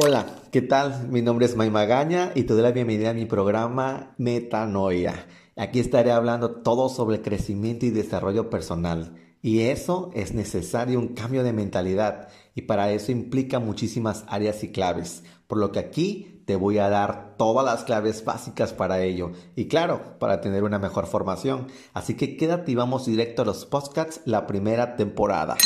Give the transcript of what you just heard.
Hola, ¿qué tal? Mi nombre es May Magaña y te doy la bienvenida a mi programa Metanoia. Aquí estaré hablando todo sobre crecimiento y desarrollo personal. Y eso es necesario un cambio de mentalidad y para eso implica muchísimas áreas y claves, por lo que aquí te voy a dar todas las claves básicas para ello y claro, para tener una mejor formación. Así que quédate y vamos directo a los podcasts la primera temporada.